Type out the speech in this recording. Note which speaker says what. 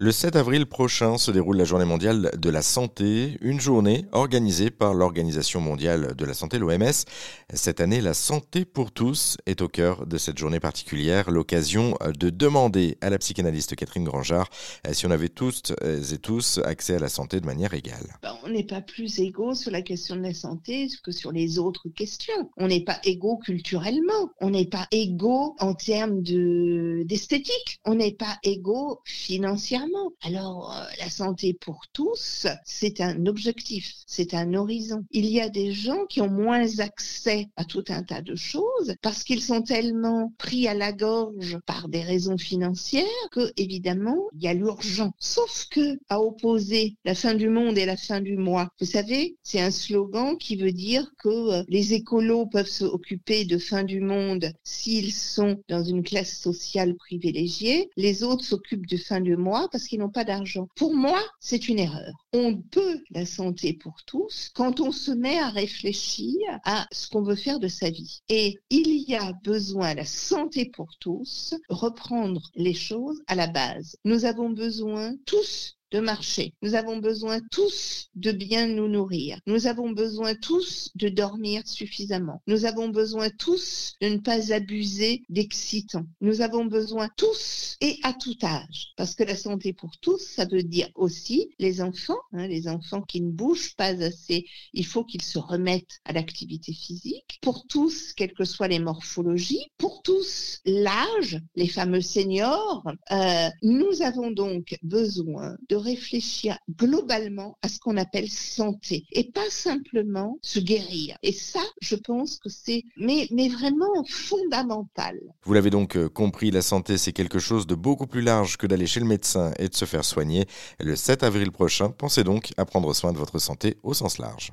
Speaker 1: Le 7 avril prochain se déroule la journée mondiale de la santé, une journée organisée par l'Organisation mondiale de la santé, l'OMS. Cette année, la santé pour tous est au cœur de cette journée particulière, l'occasion de demander à la psychanalyste Catherine Grangeard si on avait tous et tous accès à la santé de manière égale.
Speaker 2: Ben, on n'est pas plus égaux sur la question de la santé que sur les autres questions. On n'est pas égaux culturellement, on n'est pas égaux en termes d'esthétique, on n'est pas égaux financièrement alors, euh, la santé pour tous, c'est un objectif, c'est un horizon. Il y a des gens qui ont moins accès à tout un tas de choses parce qu'ils sont tellement pris à la gorge par des raisons financières que, évidemment, il y a l'urgent. Sauf que, à opposer la fin du monde et la fin du mois, vous savez, c'est un slogan qui veut dire que euh, les écolos peuvent s'occuper de fin du monde s'ils sont dans une classe sociale privilégiée, les autres s'occupent de fin du mois qu'ils n'ont pas d'argent. Pour moi, c'est une erreur. On peut la santé pour tous quand on se met à réfléchir à ce qu'on veut faire de sa vie. Et il y a besoin, la santé pour tous, reprendre les choses à la base. Nous avons besoin tous de marcher. Nous avons besoin tous de bien nous nourrir. Nous avons besoin tous de dormir suffisamment. Nous avons besoin tous de ne pas abuser d'excitants. Nous avons besoin tous et à tout âge. Parce que la santé pour tous, ça veut dire aussi les enfants, hein, les enfants qui ne bougent pas assez. Il faut qu'ils se remettent à l'activité physique. Pour tous, quelles que soient les morphologies. Pour tous, l'âge, les fameux seniors. Euh, nous avons donc besoin de réfléchir globalement à ce qu'on appelle santé et pas simplement se guérir. Et ça, je pense que c'est mais, mais vraiment fondamental.
Speaker 1: Vous l'avez donc euh, compris, la santé, c'est quelque chose de beaucoup plus large que d'aller chez le médecin et de se faire soigner. Le 7 avril prochain, pensez donc à prendre soin de votre santé au sens large.